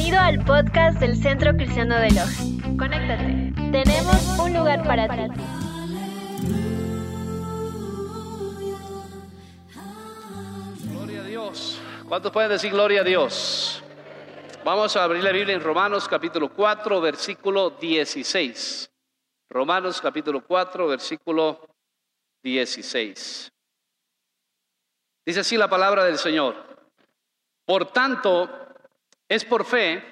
Bienvenido al podcast del Centro Cristiano de Loja. Conéctate. Tenemos un lugar para ti. Gloria a Dios. ¿Cuántos pueden decir gloria a Dios? Vamos a abrir la Biblia en Romanos capítulo 4, versículo 16. Romanos capítulo 4, versículo 16. Dice así la palabra del Señor. Por tanto, es por fe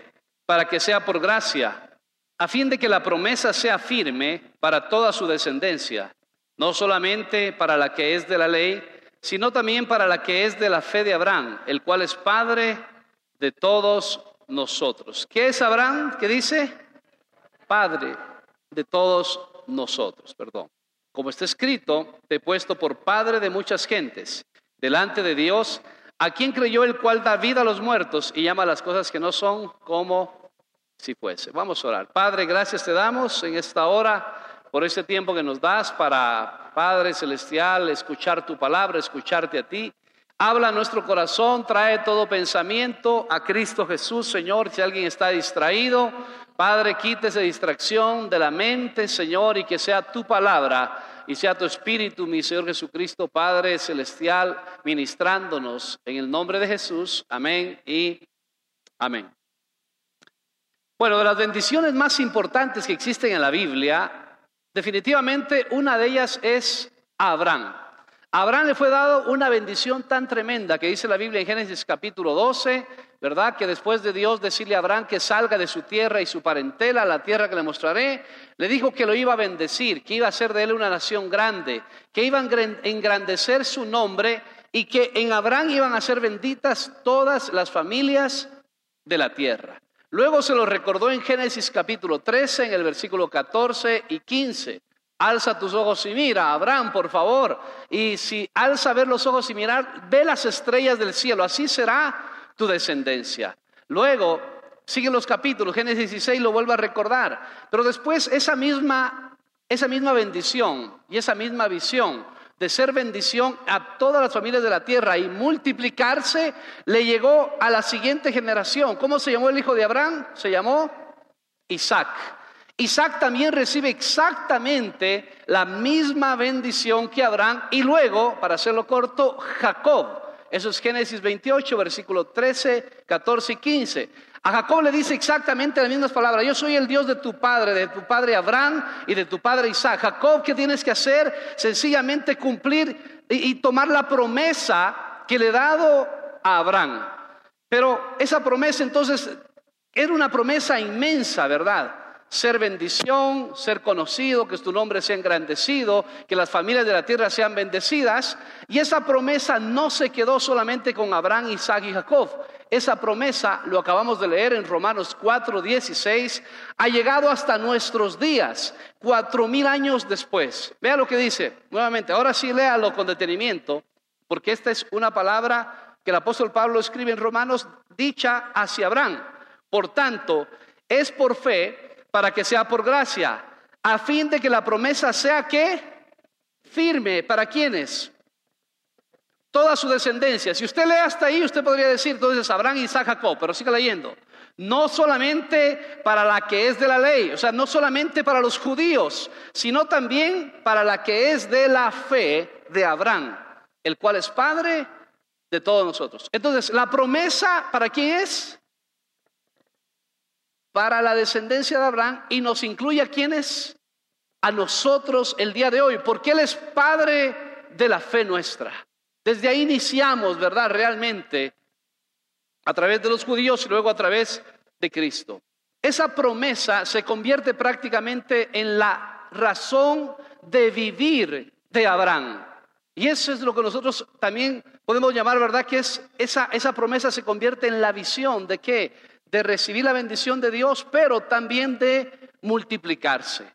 para que sea por gracia, a fin de que la promesa sea firme para toda su descendencia, no solamente para la que es de la ley, sino también para la que es de la fe de Abraham, el cual es Padre de todos nosotros. ¿Qué es Abraham? ¿Qué dice? Padre de todos nosotros, perdón. Como está escrito, te he puesto por Padre de muchas gentes, delante de Dios, a quien creyó el cual da vida a los muertos y llama a las cosas que no son como si fuese. Vamos a orar. Padre, gracias te damos en esta hora por este tiempo que nos das para, Padre Celestial, escuchar tu palabra, escucharte a ti. Habla nuestro corazón, trae todo pensamiento a Cristo Jesús, Señor. Si alguien está distraído, Padre, quite esa distracción de la mente, Señor, y que sea tu palabra y sea tu espíritu, mi Señor Jesucristo, Padre Celestial, ministrándonos en el nombre de Jesús. Amén y amén. Bueno, de las bendiciones más importantes que existen en la Biblia, definitivamente una de ellas es a Abraham. A Abraham le fue dado una bendición tan tremenda que dice la Biblia en Génesis capítulo 12, ¿verdad? Que después de Dios decirle a Abraham que salga de su tierra y su parentela, la tierra que le mostraré, le dijo que lo iba a bendecir, que iba a hacer de él una nación grande, que iba a engrandecer su nombre y que en Abraham iban a ser benditas todas las familias de la tierra. Luego se lo recordó en Génesis capítulo 13, en el versículo 14 y 15. Alza tus ojos y mira, Abraham, por favor. Y si alza ver los ojos y mirar, ve las estrellas del cielo. Así será tu descendencia. Luego, siguen los capítulos, Génesis 16 lo vuelvo a recordar. Pero después esa misma, esa misma bendición y esa misma visión de ser bendición a todas las familias de la tierra y multiplicarse, le llegó a la siguiente generación. ¿Cómo se llamó el hijo de Abraham? Se llamó Isaac. Isaac también recibe exactamente la misma bendición que Abraham y luego, para hacerlo corto, Jacob. Eso es Génesis 28, versículo 13, 14 y 15. A Jacob le dice exactamente las mismas palabras. Yo soy el Dios de tu padre, de tu padre Abraham y de tu padre Isaac. Jacob, ¿qué tienes que hacer? Sencillamente cumplir y, tomar la promesa que le he dado a Abraham. Pero esa promesa entonces era una promesa inmensa, ¿verdad? Ser bendición, ser conocido, que tu nombre sea engrandecido, que las familias de la tierra sean bendecidas. Y esa promesa no se quedó solamente con Abraham, Isaac y Jacob. Esa promesa, lo acabamos de leer en Romanos 4, 16, ha llegado hasta nuestros días, cuatro mil años después. Vea lo que dice, nuevamente, ahora sí léalo con detenimiento, porque esta es una palabra que el apóstol Pablo escribe en Romanos, dicha hacia Abraham. Por tanto, es por fe para que sea por gracia, a fin de que la promesa sea que firme para quienes toda su descendencia. Si usted lee hasta ahí, usted podría decir entonces Abraham, Isaac, Jacob, pero siga leyendo. No solamente para la que es de la ley, o sea, no solamente para los judíos, sino también para la que es de la fe de Abraham, el cual es padre de todos nosotros. Entonces, la promesa, ¿para quién es? Para la descendencia de Abraham y nos incluye a quienes, a nosotros el día de hoy, porque Él es Padre de la fe nuestra. Desde ahí iniciamos, ¿verdad? Realmente, a través de los judíos y luego a través de Cristo. Esa promesa se convierte prácticamente en la razón de vivir de Abraham. Y eso es lo que nosotros también podemos llamar, ¿verdad? Que es esa, esa promesa se convierte en la visión de que de recibir la bendición de Dios, pero también de multiplicarse.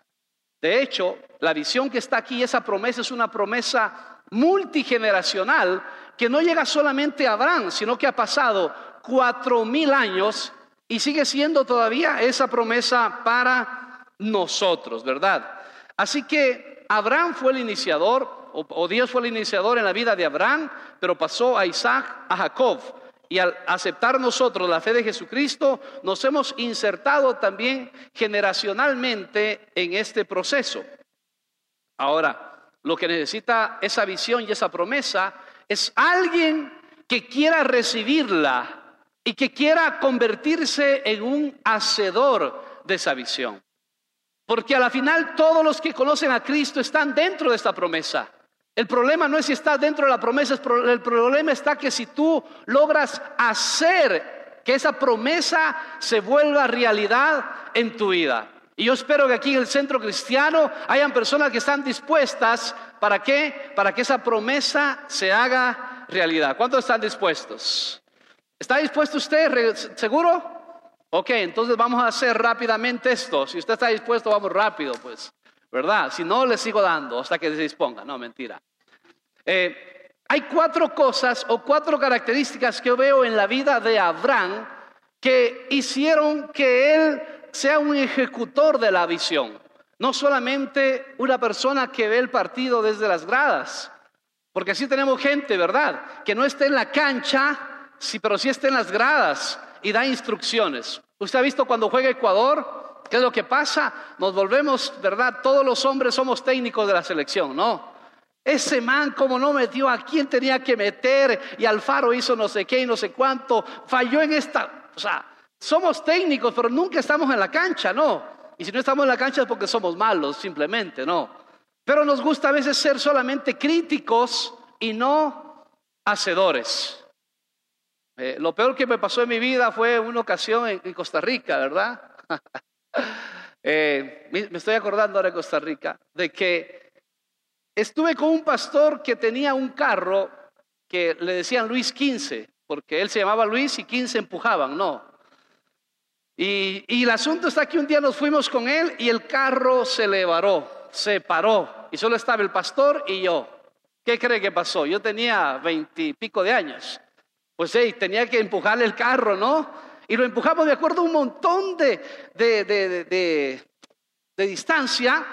De hecho, la visión que está aquí, esa promesa es una promesa multigeneracional que no llega solamente a Abraham, sino que ha pasado cuatro mil años y sigue siendo todavía esa promesa para nosotros, ¿verdad? Así que Abraham fue el iniciador, o, Dios fue el iniciador en la vida de Abraham, pero pasó a Isaac, a Jacob. Y al aceptar nosotros la fe de Jesucristo, nos hemos insertado también generacionalmente en este proceso. Ahora, lo que necesita esa visión y esa promesa es alguien que quiera recibirla y que quiera convertirse en un hacedor de esa visión. Porque a la final todos los que conocen a Cristo están dentro de esta promesa. El problema no es si estás dentro de la promesa, el problema está que si tú logras hacer que esa promesa se vuelva realidad en tu vida. Y yo espero que aquí en el centro cristiano hayan personas que están dispuestas, ¿para qué? Para que esa promesa se haga realidad. ¿Cuántos están dispuestos? ¿Está dispuesto usted? ¿Seguro? Ok, entonces vamos a hacer rápidamente esto. Si usted está dispuesto, vamos rápido, pues. ¿Verdad? Si no, le sigo dando hasta que se disponga. No, mentira. Eh, hay cuatro cosas o cuatro características que yo veo en la vida de Abraham que hicieron que él sea un ejecutor de la visión. No solamente una persona que ve el partido desde las gradas, porque así tenemos gente, ¿verdad? Que no está en la cancha, sí, pero sí está en las gradas y da instrucciones. ¿Usted ha visto cuando juega Ecuador? ¿Qué es lo que pasa? Nos volvemos, ¿verdad? Todos los hombres somos técnicos de la selección, ¿no? Ese man como no metió a quien tenía que meter y Alfaro hizo no sé qué y no sé cuánto, falló en esta, o sea, somos técnicos, pero nunca estamos en la cancha, ¿no? Y si no estamos en la cancha es porque somos malos, simplemente, ¿no? Pero nos gusta a veces ser solamente críticos y no hacedores. Eh, lo peor que me pasó en mi vida fue una ocasión en Costa Rica, ¿verdad? Eh, me estoy acordando ahora de Costa Rica, de que estuve con un pastor que tenía un carro que le decían Luis 15, porque él se llamaba Luis y 15 empujaban, no. Y, y el asunto está que un día nos fuimos con él y el carro se le varó, se paró, y solo estaba el pastor y yo. ¿Qué cree que pasó? Yo tenía veintipico de años. Pues sí, tenía que empujarle el carro, ¿no? Y lo empujamos de acuerdo a un montón de, de, distancia.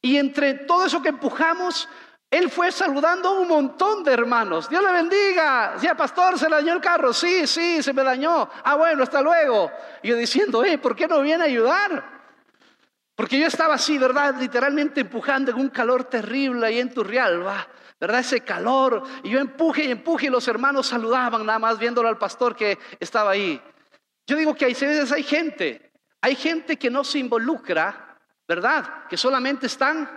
Y entre todo eso que empujamos, él fue saludando a un montón de hermanos. Dios le bendiga. Decía, pastor, se le dañó el carro. Sí, sí, se me dañó. Ah, bueno, hasta luego. Y yo diciendo, eh, ¿por qué no viene a ayudar? Porque yo estaba así, ¿verdad? Literalmente empujando en un calor terrible ahí en Turrialba. ¿Verdad? Ese calor. Y yo empuje y empuje y los hermanos saludaban nada más viéndolo al pastor que estaba ahí. Yo digo que hay veces hay gente, hay gente que no se involucra, ¿verdad? Que solamente están.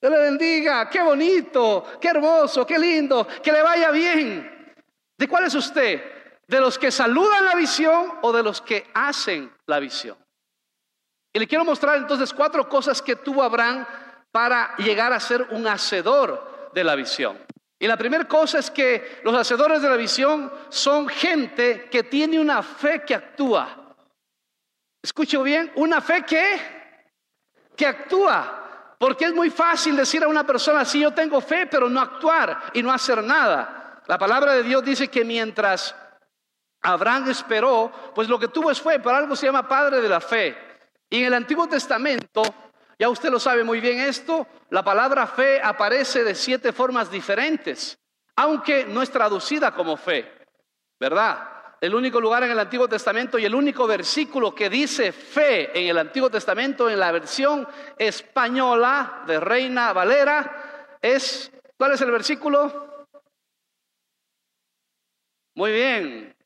Dios le bendiga, qué bonito, qué hermoso, qué lindo, que le vaya bien. ¿De cuál es usted? ¿De los que saludan la visión o de los que hacen la visión? Y le quiero mostrar entonces cuatro cosas que tuvo Abraham para llegar a ser un hacedor de la visión. Y la primera cosa es que los hacedores de la visión son gente que tiene una fe que actúa. Escucho bien, una fe que, que actúa. Porque es muy fácil decir a una persona, sí, yo tengo fe, pero no actuar y no hacer nada. La palabra de Dios dice que mientras Abraham esperó, pues lo que tuvo es fe, por algo se llama padre de la fe. Y en el Antiguo Testamento ya usted lo sabe muy bien esto, la palabra fe aparece de siete formas diferentes, aunque no es traducida como fe, ¿verdad? El único lugar en el Antiguo Testamento y el único versículo que dice fe en el Antiguo Testamento en la versión española de Reina Valera es, ¿cuál es el versículo? Muy bien.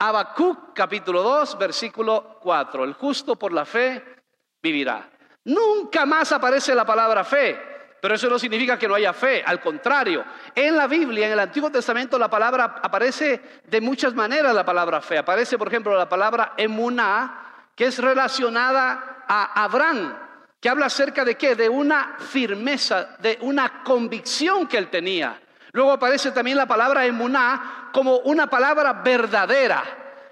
Habacuc capítulo 2, versículo 4. El justo por la fe vivirá. Nunca más aparece la palabra fe, pero eso no significa que no haya fe, al contrario, en la Biblia, en el Antiguo Testamento, la palabra aparece de muchas maneras la palabra fe. Aparece, por ejemplo, la palabra emuná, que es relacionada a Abraham, que habla acerca de qué? De una firmeza, de una convicción que él tenía. Luego aparece también la palabra emuná como una palabra verdadera.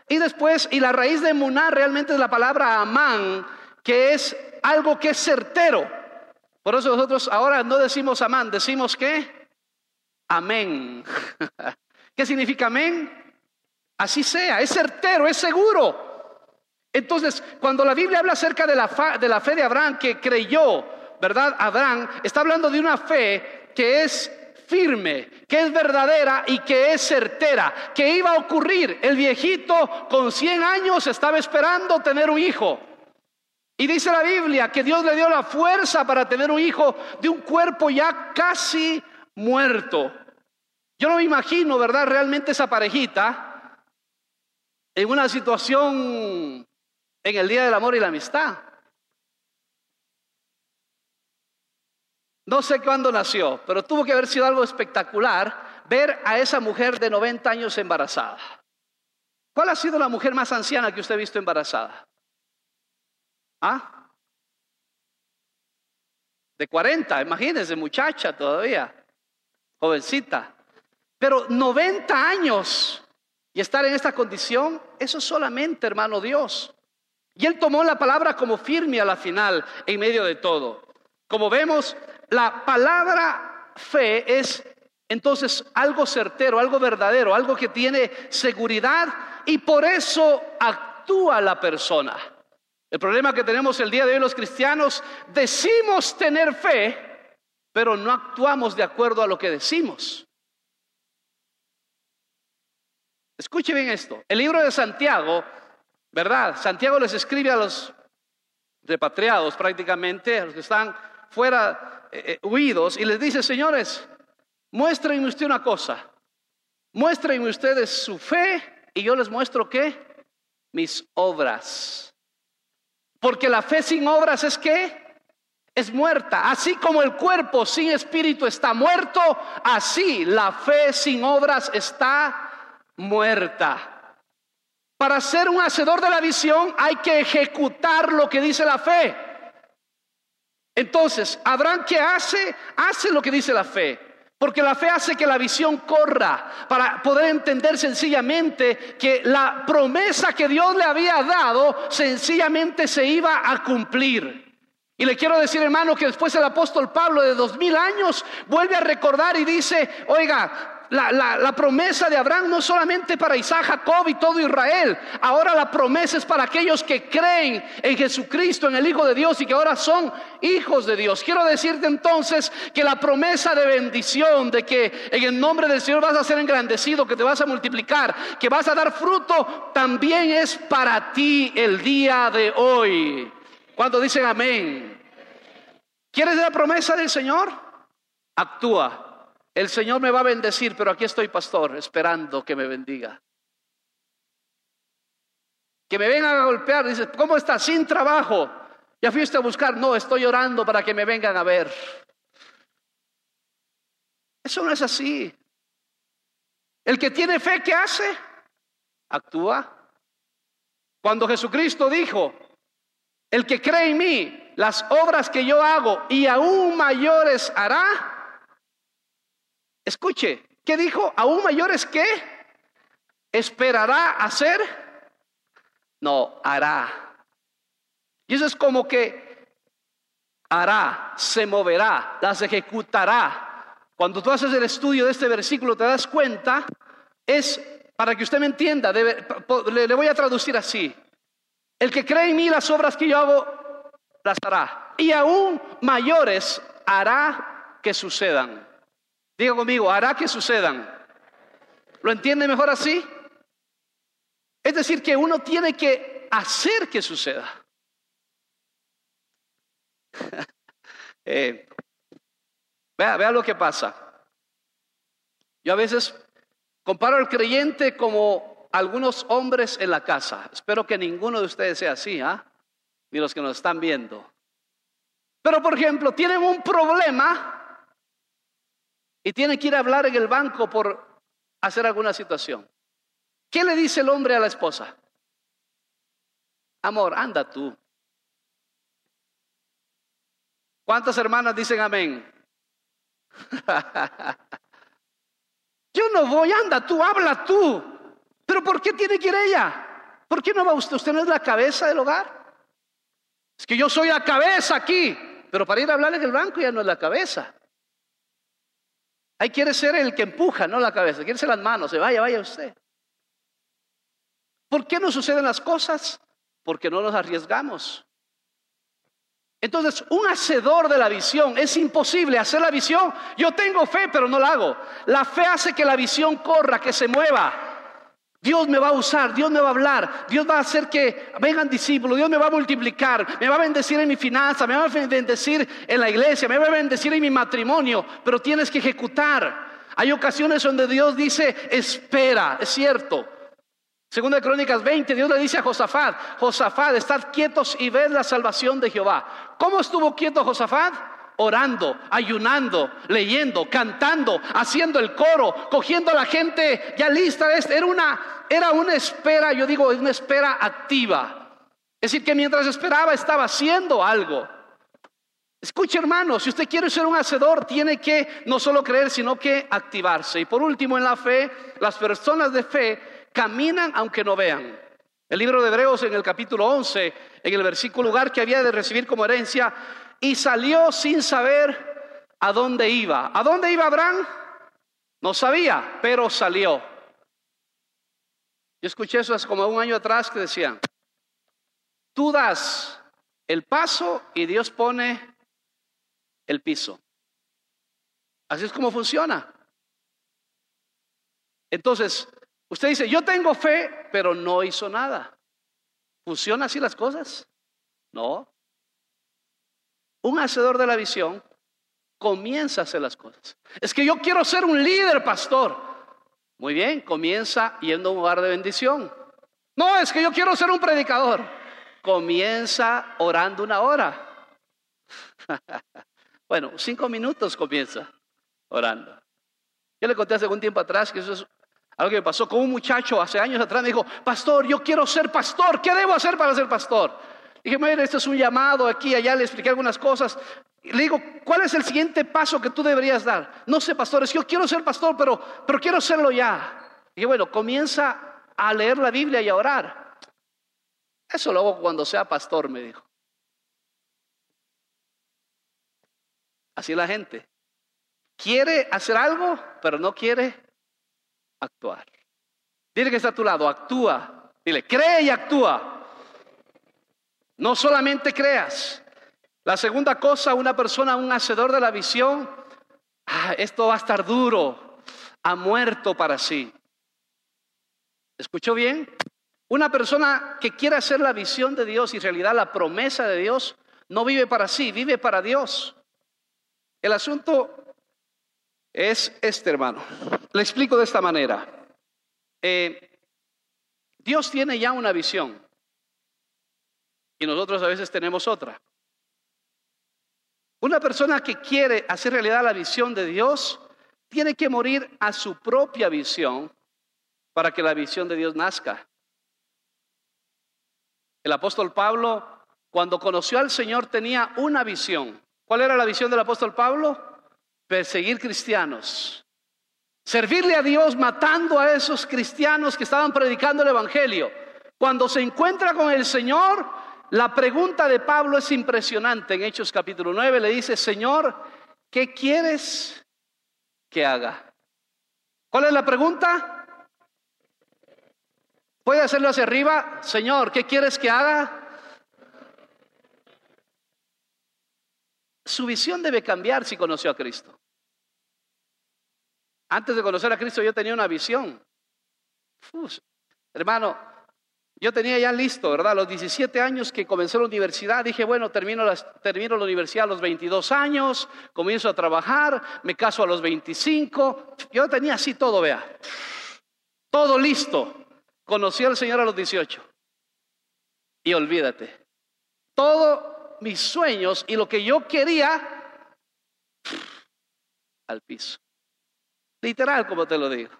Y después, y la raíz de emuná realmente es la palabra amán, que es algo que es certero. Por eso nosotros ahora no decimos amán, decimos que amén. ¿Qué significa amén? Así sea, es certero, es seguro. Entonces, cuando la Biblia habla acerca de la, de la fe de Abraham que creyó, ¿verdad? Abraham está hablando de una fe que es firme, que es verdadera y que es certera, que iba a ocurrir. El viejito con 100 años estaba esperando tener un hijo. Y dice la Biblia que Dios le dio la fuerza para tener un hijo de un cuerpo ya casi muerto. Yo no me imagino, ¿verdad? Realmente esa parejita en una situación en el Día del Amor y la Amistad. No sé cuándo nació, pero tuvo que haber sido algo espectacular ver a esa mujer de 90 años embarazada. ¿Cuál ha sido la mujer más anciana que usted ha visto embarazada? ¿Ah? De 40, imagínense, muchacha todavía, jovencita. Pero 90 años y estar en esta condición, eso solamente, hermano Dios. Y él tomó la palabra como firme a la final, en medio de todo. Como vemos, la palabra fe es entonces algo certero, algo verdadero, algo que tiene seguridad y por eso actúa la persona. El problema que tenemos el día de hoy los cristianos, decimos tener fe, pero no actuamos de acuerdo a lo que decimos. Escuche bien esto. El libro de Santiago, ¿verdad? Santiago les escribe a los repatriados prácticamente, a los que están fuera eh, eh, huidos, y les dice, señores, muéstrenme usted una cosa, muéstrenme ustedes su fe y yo les muestro qué, mis obras. Porque la fe sin obras es que es muerta. Así como el cuerpo sin espíritu está muerto, así la fe sin obras está muerta. Para ser un hacedor de la visión hay que ejecutar lo que dice la fe. Entonces, Abraham, ¿qué hace? Hace lo que dice la fe. Porque la fe hace que la visión corra para poder entender sencillamente que la promesa que Dios le había dado sencillamente se iba a cumplir. Y le quiero decir, hermano, que después el apóstol Pablo de dos mil años vuelve a recordar y dice, oiga, la, promesa de Abraham no solamente para Isaac, Jacob y todo Israel. Ahora la promesa es para aquellos que creen en Jesucristo, en el Hijo de Dios y que ahora son hijos de Dios. Quiero decirte entonces que la promesa de bendición, de que en el nombre del Señor vas a ser engrandecido, que te vas a multiplicar, que vas a dar fruto, también es para ti el día de hoy. Cuando dicen amén. ¿Quieres la promesa del Señor? Actúa. El Señor me va a bendecir, pero aquí estoy, pastor, esperando que me bendiga. Que me vengan a golpear, dice, ¿cómo estás? Sin trabajo. ¿Ya fuiste a buscar? No, estoy orando para que me vengan a ver. Eso no es así. El que tiene fe, ¿qué hace? Actúa. Cuando Jesucristo dijo, el que cree en mí, las obras que yo hago y aún mayores hará, Escuche, ¿qué dijo? ¿Aún mayores qué? ¿Esperará hacer? No, hará. Y eso es como que hará, se moverá, las ejecutará. Cuando tú haces el estudio de este versículo te das cuenta, es, para que usted me entienda, le, le voy a traducir así. El que cree en mí las obras que yo hago, las hará. Y aún mayores hará que sucedan. Diga conmigo, hará que sucedan. ¿Lo entiende mejor así? Es decir, que uno tiene que hacer que suceda. Eh, vea, vea lo que pasa. Yo a veces comparo al creyente como algunos hombres en la casa. Espero que ninguno de ustedes sea así, ¿ah? Ni los que nos están viendo. Pero, por ejemplo, tienen un problema y tiene que ir a hablar en el banco por hacer alguna situación. ¿Qué le dice el hombre a la esposa? Amor, anda tú. ¿Cuántas hermanas dicen amén? Yo no voy, anda tú, habla tú. Pero ¿por qué tiene que ir ella? ¿Por qué no va usted? ¿Usted no es la cabeza del hogar? Es que yo soy la cabeza aquí, pero para ir a hablar en el banco ya no es la cabeza. Ahí quiere ser el que empuja, no la cabeza, quiere ser las manos, se vaya, vaya usted. ¿Por qué no suceden las cosas? Porque no nos arriesgamos. Entonces, un hacedor de la visión es imposible hacer la visión. Yo tengo fe, pero no la hago. La fe hace que la visión corra, que se mueva. Dios me va a usar, Dios me va a hablar, Dios va a hacer que vengan discípulos, Dios me va a multiplicar, me va a bendecir en mi finanza, me va a bendecir en la iglesia, me va a bendecir en mi matrimonio, pero tienes que ejecutar. Hay ocasiones donde Dios dice, espera, es cierto. Segunda de Crónicas 20, Dios le dice a Josafat, Josafat, estad quietos y ved la salvación de Jehová. ¿Cómo estuvo quieto Josafat? Orando, ayunando, leyendo, cantando, haciendo el coro, cogiendo a la gente ya lista. Era una, era una espera, yo digo, una espera activa. Es decir, que mientras esperaba estaba haciendo algo. Escuche hermano, si usted quiere ser un hacedor, tiene que no solo creer, sino que activarse. Y por último, en la fe, las personas de fe caminan aunque no vean. El libro de Hebreos en el capítulo 11, en el versículo lugar que había de recibir como herencia, y salió sin saber a dónde iba. ¿A dónde iba Abraham? No sabía, pero salió. Yo escuché eso hace como un año atrás que decían, tú das el paso y Dios pone el piso. Así es como funciona. Entonces, usted dice, yo tengo fe, pero no hizo nada. ¿Funciona así las cosas? No. Un hacedor de la visión comienza a hacer las cosas. Es que yo quiero ser un líder, pastor. Muy bien, comienza yendo a un lugar de bendición. No, es que yo quiero ser un predicador. Comienza orando una hora. Bueno, cinco minutos comienza orando. Yo le conté hace algún tiempo atrás que eso es algo que me pasó con un muchacho hace años atrás. Me dijo, pastor, yo quiero ser pastor. ¿Qué debo hacer para ser pastor? Dije, mire, este es un llamado aquí, allá, le expliqué algunas cosas. Le digo, ¿cuál es el siguiente paso que tú deberías dar? No sé, pastores, yo quiero ser pastor, pero, pero quiero serlo ya. Dije, bueno, comienza a leer la Biblia y a orar. Eso lo hago cuando sea pastor, me dijo. Así la gente. Quiere hacer algo, pero no quiere actuar. Dile que está a tu lado, actúa. Dile, cree y actúa. No solamente creas. La segunda cosa, una persona, un hacedor de la visión, ah, esto va a estar duro, ha muerto para sí. ¿Escuchó bien? Una persona que quiere hacer la visión de Dios y en realidad la promesa de Dios, no vive para sí, vive para Dios. El asunto es este, hermano. Le explico de esta manera. Eh, Dios tiene ya una visión y nosotros a veces tenemos otra. Una persona que quiere hacer realidad la visión de Dios tiene que morir a su propia visión para que la visión de Dios nazca. El apóstol Pablo, cuando conoció al Señor, tenía una visión. ¿Cuál era la visión del apóstol Pablo? Perseguir cristianos. Servirle a Dios matando a esos cristianos que estaban predicando el Evangelio. Cuando se encuentra con el Señor, la pregunta de Pablo es impresionante. En Hechos capítulo 9 le dice, Señor, ¿qué quieres que haga? ¿Cuál es la pregunta? ¿Puede hacerlo hacia arriba? Señor, ¿qué quieres que haga? Su visión debe cambiar si conoció a Cristo. Antes de conocer a Cristo yo tenía una visión. hermano, yo tenía ya listo, ¿verdad? A los 17 años que comencé la universidad, dije, bueno, termino termino la universidad a los 22 años, comienzo a trabajar, me caso a los 25. Yo tenía así todo, vea. Todo listo. Conocí al Señor a los 18. Y olvídate. Todo mis sueños y lo que yo quería al piso. Literal, como te lo digo.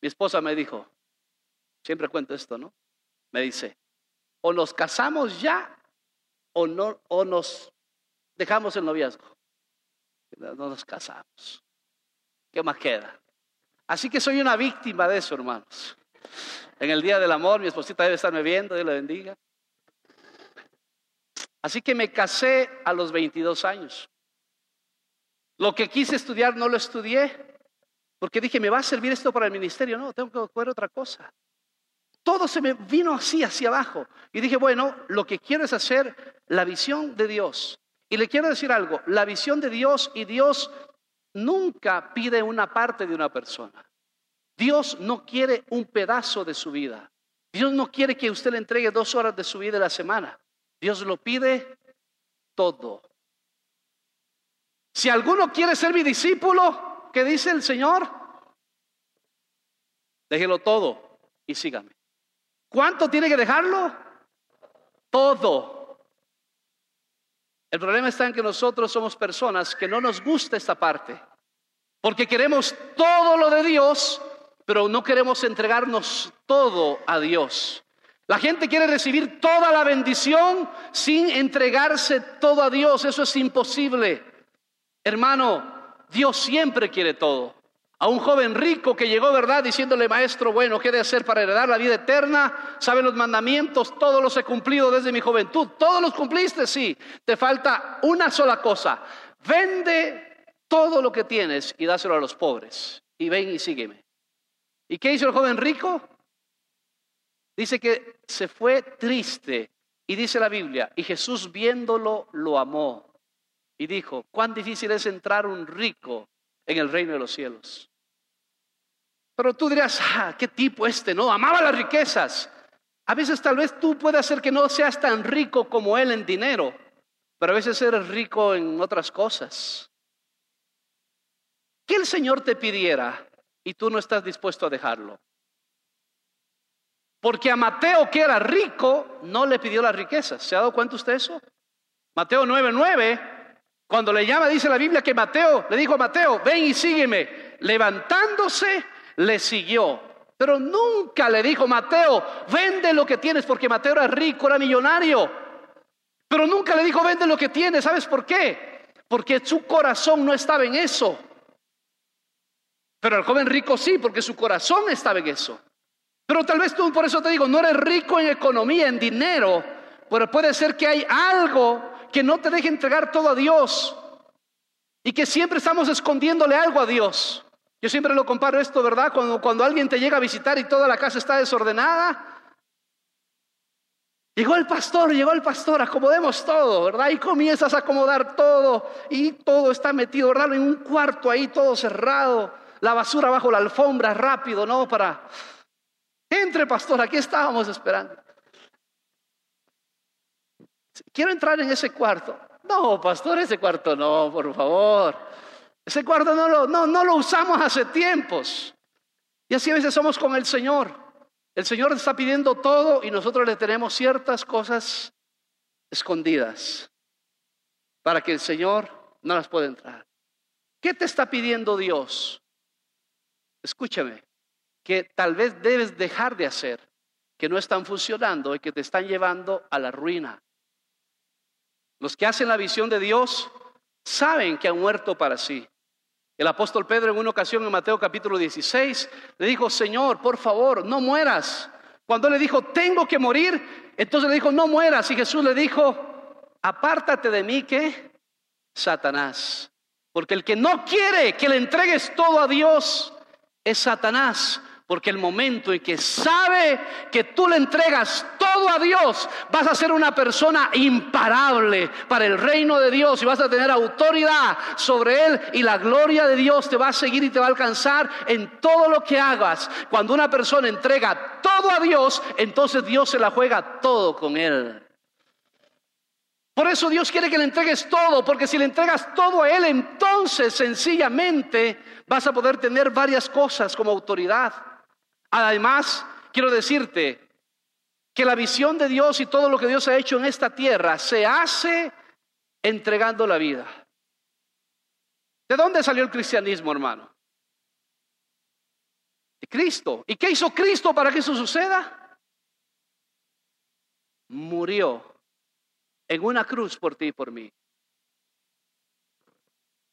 Mi esposa me dijo, siempre cuento esto, ¿no? Me dice, o nos casamos ya o no o nos dejamos el noviazgo. No nos casamos. ¿Qué más queda? Así que soy una víctima de eso, hermanos. En el día del amor, mi esposita debe estarme viendo, Dios le bendiga. Así que me casé a los 22 años. Lo que quise estudiar no lo estudié, porque dije, ¿me va a servir esto para el ministerio? No, tengo que ver otra cosa. Todo se me vino así hacia abajo. Y dije, bueno, lo que quiero es hacer la visión de Dios. Y le quiero decir algo, la visión de Dios y Dios nunca pide una parte de una persona. Dios no quiere un pedazo de su vida. Dios no quiere que usted le entregue dos horas de su vida a la semana. Dios lo pide todo. Si alguno quiere ser mi discípulo, ¿qué dice el Señor? Déjelo todo y sígame. ¿Cuánto tiene que dejarlo? Todo. El problema está en que nosotros somos personas que no nos gusta esta parte, porque queremos todo lo de Dios, pero no queremos entregarnos todo a Dios. La gente quiere recibir toda la bendición sin entregarse todo a Dios. Eso es imposible. Hermano, Dios siempre quiere todo a un joven rico que llegó, ¿verdad? Diciéndole, maestro, bueno, ¿qué de hacer para heredar la vida eterna? ¿Saben los mandamientos? Todos los he cumplido desde mi juventud. ¿Todos los cumpliste? Sí. Te falta una sola cosa. Vende todo lo que tienes y dáselo a los pobres. Y ven y sígueme. ¿Y qué hizo el joven rico? Dice que se fue triste. Y dice la Biblia, y Jesús viéndolo lo amó. Y dijo, cuán difícil es entrar un rico en el reino de los cielos. Pero tú dirás, ah, qué tipo este, ¿no? Amaba las riquezas. A veces tal vez tú puedes hacer que no seas tan rico como él en dinero, pero a veces eres rico en otras cosas. Que el Señor te pidiera y tú no estás dispuesto a dejarlo. Porque a Mateo, que era rico, no le pidió las riquezas. ¿Se ha dado cuenta usted eso? Mateo 9:9, cuando le llama, dice la Biblia que Mateo le dijo a Mateo, ven y sígueme. Levantándose, le siguió. Pero nunca le dijo, Mateo, vende lo que tienes, porque Mateo era rico, era millonario. Pero nunca le dijo, vende lo que tienes. ¿Sabes por qué? Porque su corazón no estaba en eso. Pero el joven rico sí, porque su corazón estaba en eso. Pero tal vez tú, por eso te digo, no eres rico en economía, en dinero, pero puede ser que hay algo que no te deje entregar todo a Dios y que siempre estamos escondiéndole algo a Dios. Yo siempre lo comparo esto, ¿verdad? Cuando, cuando alguien te llega a visitar y toda la casa está desordenada. Llegó el pastor, llegó el pastor, acomodemos todo, ¿verdad? Y comienzas a acomodar todo y todo está metido, ¿verdad? En un cuarto ahí, todo cerrado, la basura bajo la alfombra, rápido, ¿no? Para... Entre, pastor, aquí estábamos esperando. Quiero entrar en ese cuarto. No, pastor, ese cuarto no, por favor. Ese cuarto no lo, no, no lo usamos hace tiempos. Y así a veces somos con el Señor. El Señor está pidiendo todo y nosotros le tenemos ciertas cosas escondidas para que el Señor no las pueda entrar. ¿Qué te está pidiendo Dios? Escúchame, que tal vez debes dejar de hacer, que no están funcionando y que te están llevando a la ruina. Los que hacen la visión de Dios saben que han muerto para sí. El apóstol Pedro en una ocasión en Mateo capítulo 16 le dijo, Señor, por favor, no mueras. Cuando le dijo, tengo que morir, entonces le dijo, no mueras. Y Jesús le dijo, apártate de mí que Satanás. Porque el que no quiere que le entregues todo a Dios es Satanás. Porque el momento en que sabe que tú le entregas todo a Dios, vas a ser una persona imparable para el reino de Dios y vas a tener autoridad sobre él y la gloria de Dios te va a seguir y te va a alcanzar en todo lo que hagas. Cuando una persona entrega todo a Dios, entonces Dios se la juega todo con él. Por eso Dios quiere que le entregues todo, porque si le entregas todo a Él, entonces sencillamente vas a poder tener varias cosas como autoridad. Además, quiero decirte que la visión de Dios y todo lo que Dios ha hecho en esta tierra se hace entregando la vida. ¿De dónde salió el cristianismo, hermano? De Cristo. ¿Y qué hizo Cristo para que eso suceda? Murió en una cruz por ti y por mí.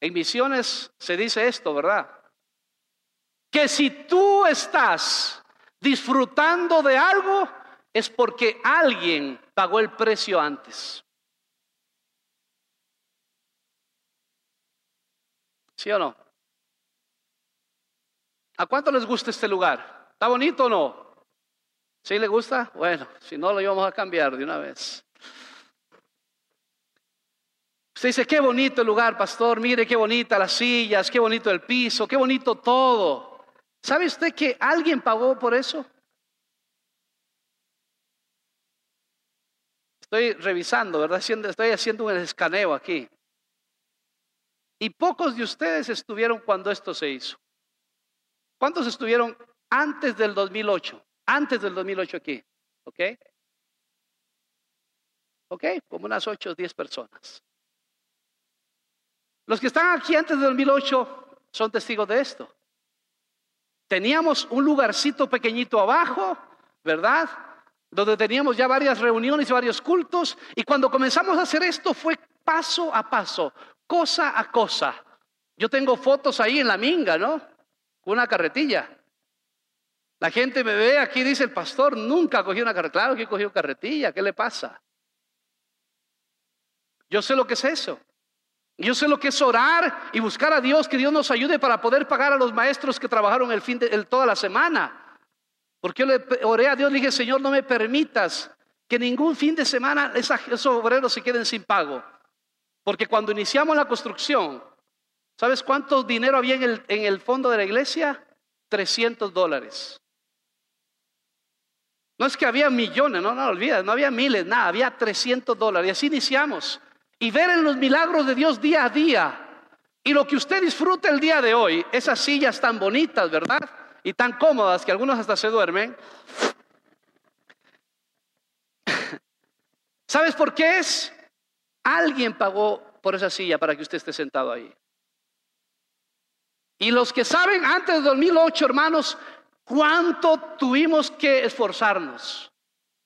En misiones se dice esto, ¿verdad? Que si tú estás disfrutando de algo es porque alguien pagó el precio antes. ¿Sí o no? ¿A cuánto les gusta este lugar? ¿Está bonito o no? ¿Sí le gusta? Bueno, si no lo íbamos a cambiar de una vez. Usted dice, qué bonito el lugar, pastor, mire qué bonita las sillas, qué bonito el piso, qué bonito todo. ¿Sabe usted que alguien pagó por eso? Estoy revisando, ¿verdad? Estoy haciendo un escaneo aquí. Y pocos de ustedes estuvieron cuando esto se hizo. ¿Cuántos estuvieron antes del 2008? Antes del 2008 aquí. ¿Ok? ¿Ok? Como unas 8 o 10 personas. Los que están aquí antes del 2008 son testigos de esto. Teníamos un lugarcito pequeñito abajo, ¿verdad? Donde teníamos ya varias reuniones, varios cultos. Y cuando comenzamos a hacer esto fue paso a paso, cosa a cosa. Yo tengo fotos ahí en la minga, ¿no? Una carretilla. La gente me ve aquí, dice el pastor, nunca cogió una carretilla. Claro que cogió carretilla, ¿qué le pasa? Yo sé lo que es eso. Yo sé lo que es orar y buscar a Dios, que Dios nos ayude para poder pagar a los maestros que trabajaron el fin de toda la semana. Porque yo le oré a Dios, le dije, Señor, no me permitas que ningún fin de semana esos obreros se queden sin pago. Porque cuando iniciamos la construcción, ¿sabes cuánto dinero había en el, fondo de la iglesia? 300 dólares. No es que había millones, no, no olvides, no había miles, nada, había 300 dólares. Y así iniciamos. Y ver en los milagros de Dios día a día. Y lo que usted disfruta el día de hoy, esas sillas tan bonitas, ¿verdad? Y tan cómodas que algunos hasta se duermen. ¿Sabes por qué es? Alguien pagó por esa silla para que usted esté sentado ahí. Y los que saben, antes de 2008, hermanos, cuánto tuvimos que esforzarnos.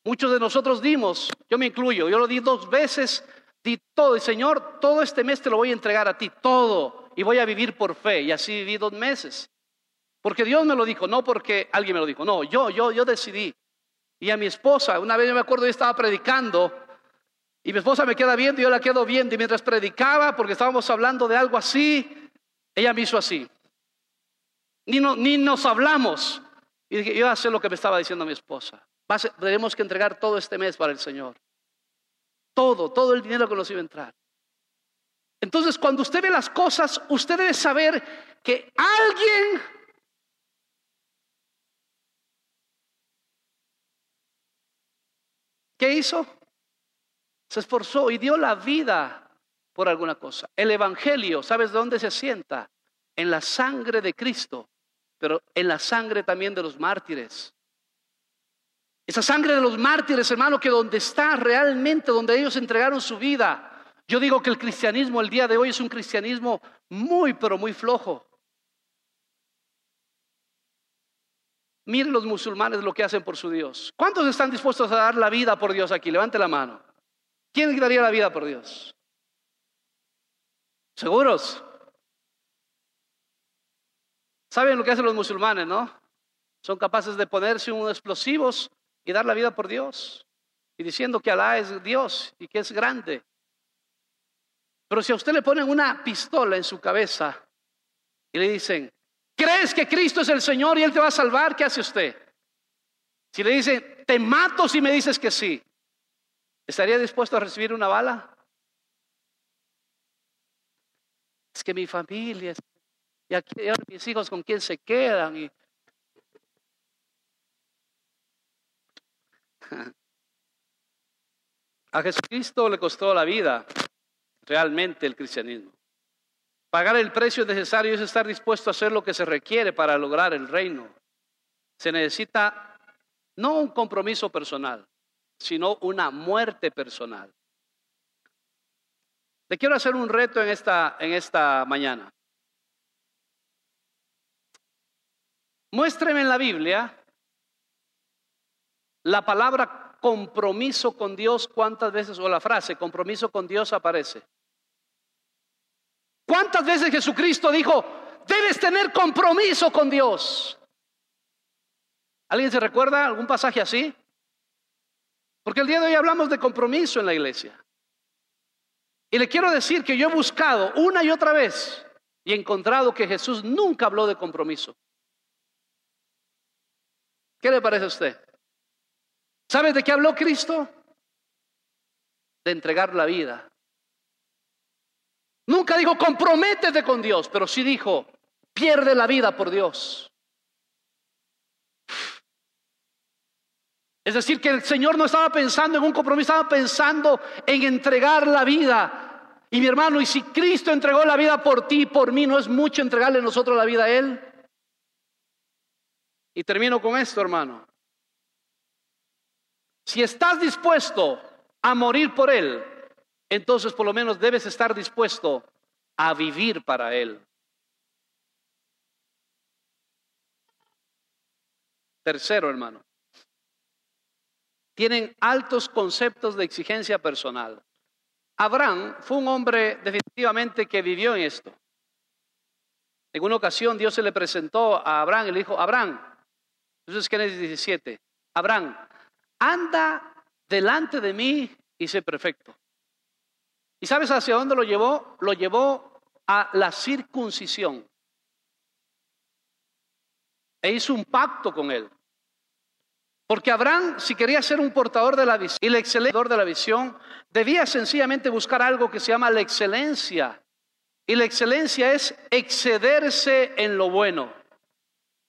Muchos de nosotros dimos, yo me incluyo, yo lo di dos veces, di todo, y Señor, todo este mes te lo voy a entregar a ti, todo, y voy a vivir por fe. Y así viví dos meses. Porque Dios me lo dijo, no porque alguien me lo dijo, no, yo, yo, yo decidí. Y a mi esposa, una vez yo me acuerdo, yo estaba predicando, y mi esposa me queda viendo y yo la quedo viendo, y mientras predicaba, porque estábamos hablando de algo así, ella me hizo así. Ni, ni nos hablamos. Y dije, yo sé lo que me estaba diciendo mi esposa. Tenemos que entregar todo este mes para el Señor. Todo, todo el dinero que nos iba a entrar. Entonces, cuando usted ve las cosas, usted debe saber que alguien ¿Qué hizo? Se esforzó y dio la vida por alguna cosa. El Evangelio, ¿sabes de dónde se sienta? En la sangre de Cristo pero en la sangre también de los mártires. Esa sangre de los mártires, hermano, que donde está realmente, donde ellos entregaron su vida. Yo digo que el cristianismo el día de hoy es un cristianismo muy, pero muy flojo. Miren los musulmanes lo que hacen por su Dios. ¿Cuántos están dispuestos a dar la vida por Dios aquí? Levante la mano. ¿Quién daría la vida por Dios? ¿Seguros? ¿Saben lo que hacen los musulmanes, no? Son capaces de ponerse unos explosivos y dar la vida por Dios. Y diciendo que Alá es Dios y que es grande. Pero si a usted le ponen una pistola en su cabeza y le dicen, ¿crees que Cristo es el Señor y Él te va a salvar? ¿Qué hace usted? Si le dicen, te mato si me dices que sí, ¿estaría dispuesto a recibir una bala? Es que mi familia, y aquí mis hijos con quién se quedan. Y... A Jesucristo le costó la vida realmente el cristianismo. Pagar el precio necesario es estar dispuesto a hacer lo que se requiere para lograr el reino. Se necesita no un compromiso personal, sino una muerte personal. Le quiero hacer un reto en esta, en esta mañana. Muéstreme en la Biblia la palabra compromiso con Dios, cuántas veces, o la frase compromiso con Dios aparece. ¿Cuántas veces Jesucristo dijo, debes tener compromiso con Dios? ¿Alguien se recuerda algún pasaje así? Porque el día de hoy hablamos de compromiso en la iglesia. Y le quiero decir que yo he buscado una y otra vez y he encontrado que Jesús nunca habló de compromiso. ¿Qué le parece a usted? ¿Sabes de qué habló Cristo? De entregar la vida. Nunca dijo, comprométete con Dios, pero sí dijo, pierde la vida por Dios. Es decir, que el Señor no estaba pensando en un compromiso, estaba pensando en entregar la vida. Y mi hermano, y si Cristo entregó la vida por ti y por mí, ¿no es mucho entregarle nosotros la vida a Él? Y termino con esto, hermano. Si estás dispuesto a morir por Él, entonces por lo menos debes estar dispuesto a vivir para Él. Tercero, hermano, tienen altos conceptos de exigencia personal. Abraham fue un hombre definitivamente que vivió en esto. En una ocasión Dios se le presentó a Abraham y le dijo, Abraham, entonces Génesis 17, Abraham, anda delante de mí y sé perfecto. ¿Y sabes hacia dónde lo llevó? Lo llevó a la circuncisión. E hizo un pacto con él. Porque Abraham, si quería ser un portador de la visión y el excelente de la visión, debía sencillamente buscar algo que se llama la excelencia. Y la excelencia es excederse en lo bueno,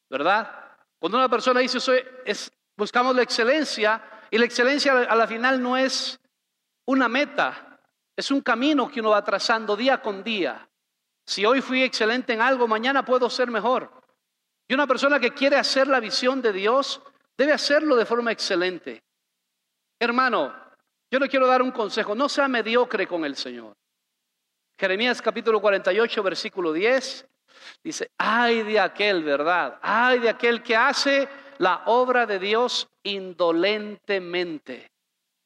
¿verdad? Cuando una persona dice, soy, es, buscamos la excelencia, y la excelencia a la final no es una meta, es un camino que uno va trazando día con día. Si hoy fui excelente en algo, mañana puedo ser mejor. Y una persona que quiere hacer la visión de Dios debe hacerlo de forma excelente. Hermano, yo le quiero dar un consejo, no sea mediocre con el Señor. Jeremías capítulo 48, versículo 10, dice, ay de aquel, ¿verdad? Ay de aquel que hace la obra de Dios indolentemente.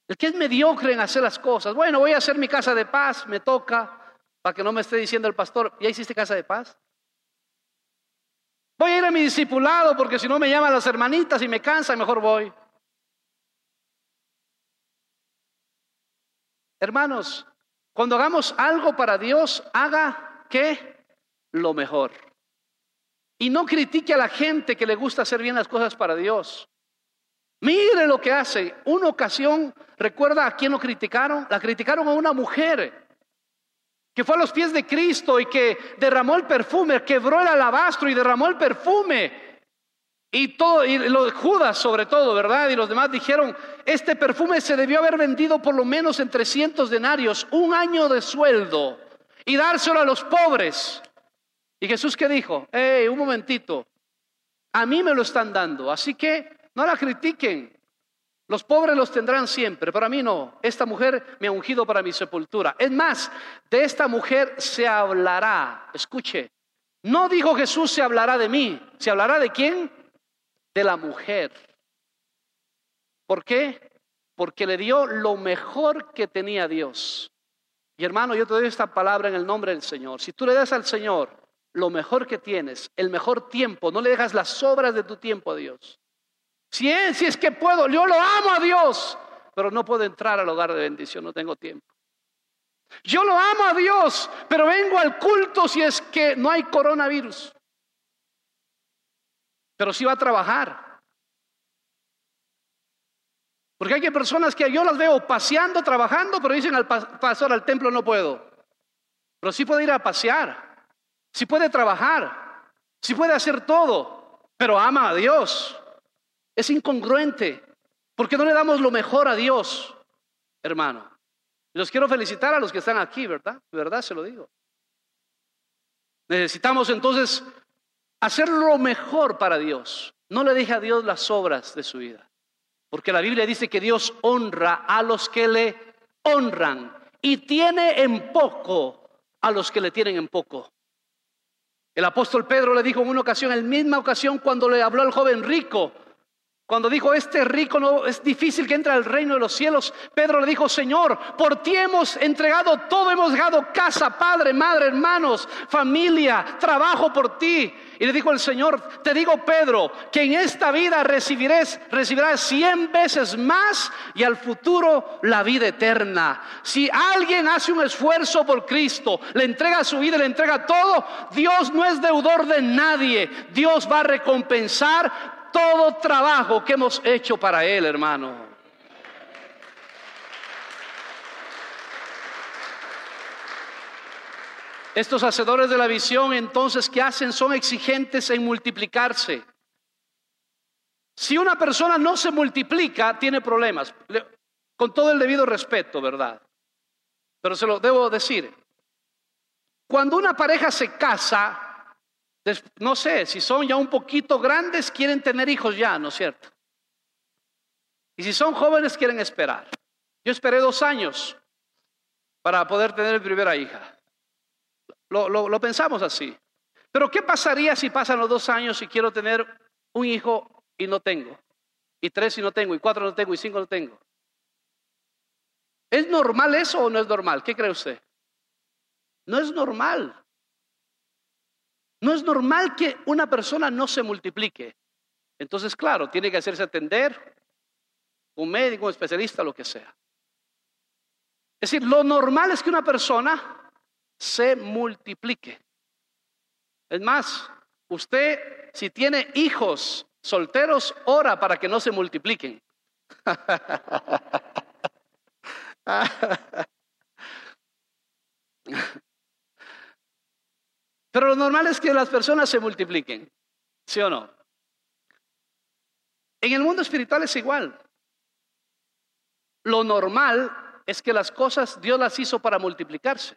El que es mediocre en hacer las cosas. Bueno, voy a hacer mi casa de paz, me toca, para que no me esté diciendo el pastor, ¿ya hiciste casa de paz? Voy a ir a mi discipulado porque si no me llaman las hermanitas y me cansa, mejor voy. Hermanos, cuando hagamos algo para Dios, haga que lo mejor. Y no critique a la gente que le gusta hacer bien las cosas para Dios. Mire lo que hace. Una ocasión, ¿recuerda a quién lo criticaron? La criticaron a una mujer que fue a los pies de Cristo y que derramó el perfume, quebró el alabastro y derramó el perfume. Y todo, y los Judas sobre todo, ¿verdad? Y los demás dijeron, este perfume se debió haber vendido por lo menos en 300 denarios, un año de sueldo, y dárselo a los pobres. Y Jesús que dijo, hey, un momentito, a mí me lo están dando, así que no la critiquen, los pobres los tendrán siempre, pero a mí no. Esta mujer me ha ungido para mi sepultura. Es más, de esta mujer se hablará. Escuche, no dijo Jesús se hablará de mí. ¿Se hablará de quién? De la mujer. ¿Por qué? Porque le dio lo mejor que tenía Dios. Y hermano, yo te doy esta palabra en el nombre del Señor. Si tú le das al Señor lo mejor que tienes, el mejor tiempo, no le dejas las obras de tu tiempo a Dios. Si es, si es que puedo, yo lo amo a Dios, pero no puedo entrar al hogar de bendición, no tengo tiempo. Yo lo amo a Dios, pero vengo al culto si es que no hay coronavirus. Pero sí va a trabajar. Porque hay personas que yo las veo paseando, trabajando, pero dicen al pastor al templo no puedo. Pero sí puede ir a pasear, sí puede trabajar, sí puede hacer todo, pero ama a Dios. Es incongruente. porque no le damos lo mejor a Dios, hermano? Los quiero felicitar a los que están aquí, ¿verdad? ¿Verdad? Se lo digo. Necesitamos entonces hacer lo mejor para Dios. No le deje a Dios las obras de su vida. Porque la Biblia dice que Dios honra a los que le honran y tiene en poco a los que le tienen en poco. El apóstol Pedro le dijo en una ocasión, en la misma ocasión cuando le habló al joven rico, cuando dijo, este rico no es difícil que entre al reino de los cielos, Pedro le dijo, Señor, por ti hemos entregado todo, hemos dejado casa, padre, madre, hermanos, familia, trabajo por ti. Y le dijo el Señor, te digo Pedro, que en esta vida recibirás, recibirás cien veces más y al futuro la vida eterna. Si alguien hace un esfuerzo por Cristo, le entrega su vida, le entrega todo, Dios no es deudor de nadie. Dios va a recompensar todo trabajo que hemos hecho para Él, hermano. Estos hacedores de la visión entonces que hacen son exigentes en multiplicarse. Si una persona no se multiplica, tiene problemas, con todo el debido respeto, ¿verdad? Pero se lo debo decir. Cuando una pareja se casa, no sé, si son ya un poquito grandes, quieren tener hijos ya, ¿no es cierto? Y si son jóvenes, quieren esperar. Yo esperé dos años para poder tener mi primera hija. Lo, lo, pensamos así. Pero ¿qué pasaría si pasan los dos años y quiero tener un hijo y no tengo? Y tres y no tengo, y cuatro no tengo, y cinco no tengo. ¿Es normal eso o no es normal? ¿Qué cree usted? No es normal. No es normal que una persona no se multiplique. Entonces, claro, tiene que hacerse atender, un médico, un especialista, lo que sea. Es decir, lo normal es que una persona se multiplique. Es más, usted si tiene hijos solteros, ora para que no se multipliquen. Pero lo normal es que las personas se multipliquen, ¿sí o no? En el mundo espiritual es igual. Lo normal es que las cosas Dios las hizo para multiplicarse.